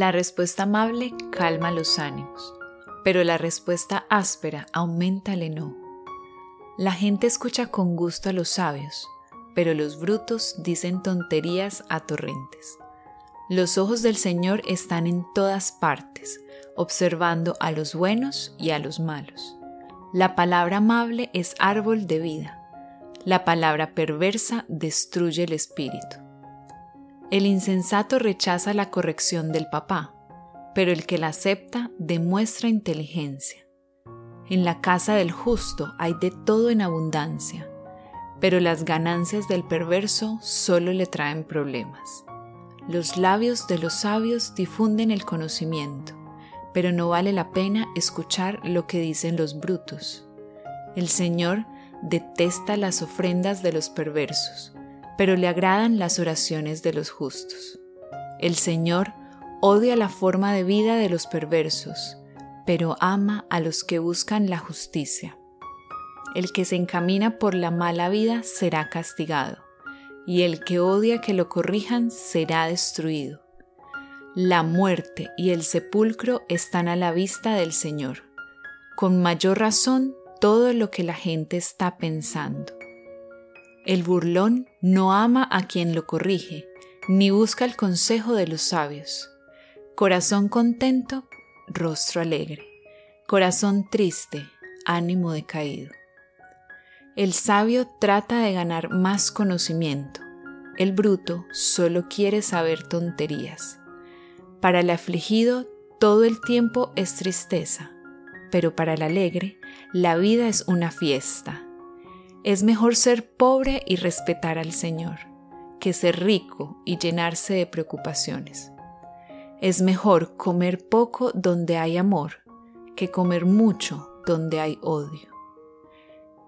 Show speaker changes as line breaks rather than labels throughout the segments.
La respuesta amable calma los ánimos, pero la respuesta áspera aumenta el enojo. La gente escucha con gusto a los sabios, pero los brutos dicen tonterías a torrentes. Los ojos del Señor están en todas partes, observando a los buenos y a los malos. La palabra amable es árbol de vida. La palabra perversa destruye el espíritu. El insensato rechaza la corrección del papá, pero el que la acepta demuestra inteligencia. En la casa del justo hay de todo en abundancia, pero las ganancias del perverso solo le traen problemas. Los labios de los sabios difunden el conocimiento, pero no vale la pena escuchar lo que dicen los brutos. El Señor detesta las ofrendas de los perversos, pero le agradan las oraciones de los justos. El Señor odia la forma de vida de los perversos, pero ama a los que buscan la justicia. El que se encamina por la mala vida será castigado, y el que odia que lo corrijan será destruido. La muerte y el sepulcro están a la vista del Señor. Con mayor razón todo lo que la gente está pensando. El burlón no ama a quien lo corrige, ni busca el consejo de los sabios. Corazón contento, rostro alegre. Corazón triste, ánimo decaído. El sabio trata de ganar más conocimiento. El bruto solo quiere saber tonterías. Para el afligido todo el tiempo es tristeza, pero para el alegre la vida es una fiesta. Es mejor ser pobre y respetar al Señor, que ser rico y llenarse de preocupaciones. Es mejor comer poco donde hay amor que comer mucho donde hay odio.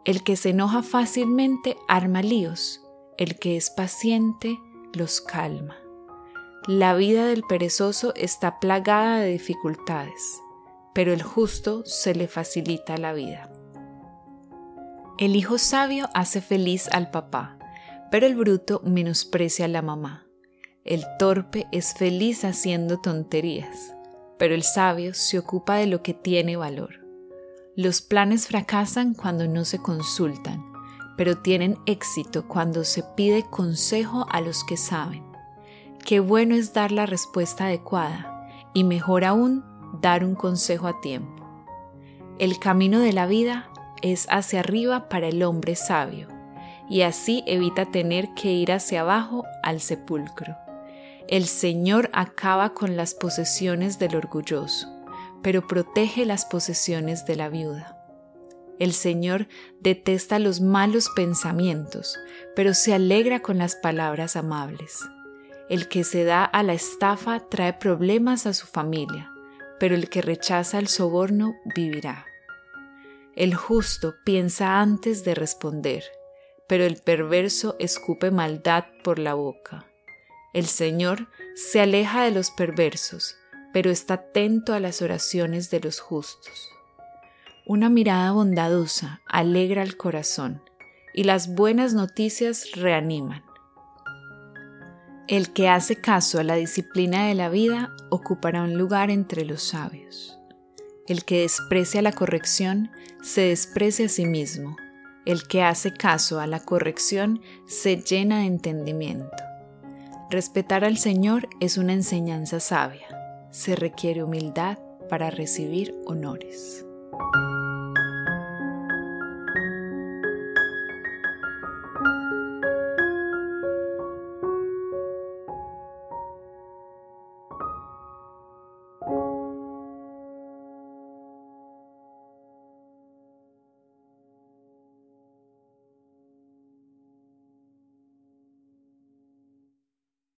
El que se enoja fácilmente arma líos, el que es paciente los calma. La vida del perezoso está plagada de dificultades, pero el justo se le facilita la vida. El hijo sabio hace feliz al papá, pero el bruto menosprecia a la mamá. El torpe es feliz haciendo tonterías, pero el sabio se ocupa de lo que tiene valor. Los planes fracasan cuando no se consultan, pero tienen éxito cuando se pide consejo a los que saben. Qué bueno es dar la respuesta adecuada y mejor aún dar un consejo a tiempo. El camino de la vida es hacia arriba para el hombre sabio, y así evita tener que ir hacia abajo al sepulcro. El Señor acaba con las posesiones del orgulloso, pero protege las posesiones de la viuda. El Señor detesta los malos pensamientos, pero se alegra con las palabras amables. El que se da a la estafa trae problemas a su familia, pero el que rechaza el soborno vivirá. El justo piensa antes de responder, pero el perverso escupe maldad por la boca. El Señor se aleja de los perversos, pero está atento a las oraciones de los justos. Una mirada bondadosa alegra el corazón y las buenas noticias reaniman. El que hace caso a la disciplina de la vida ocupará un lugar entre los sabios. El que desprecia la corrección se desprecia a sí mismo. El que hace caso a la corrección se llena de entendimiento. Respetar al Señor es una enseñanza sabia. Se requiere humildad para recibir honores.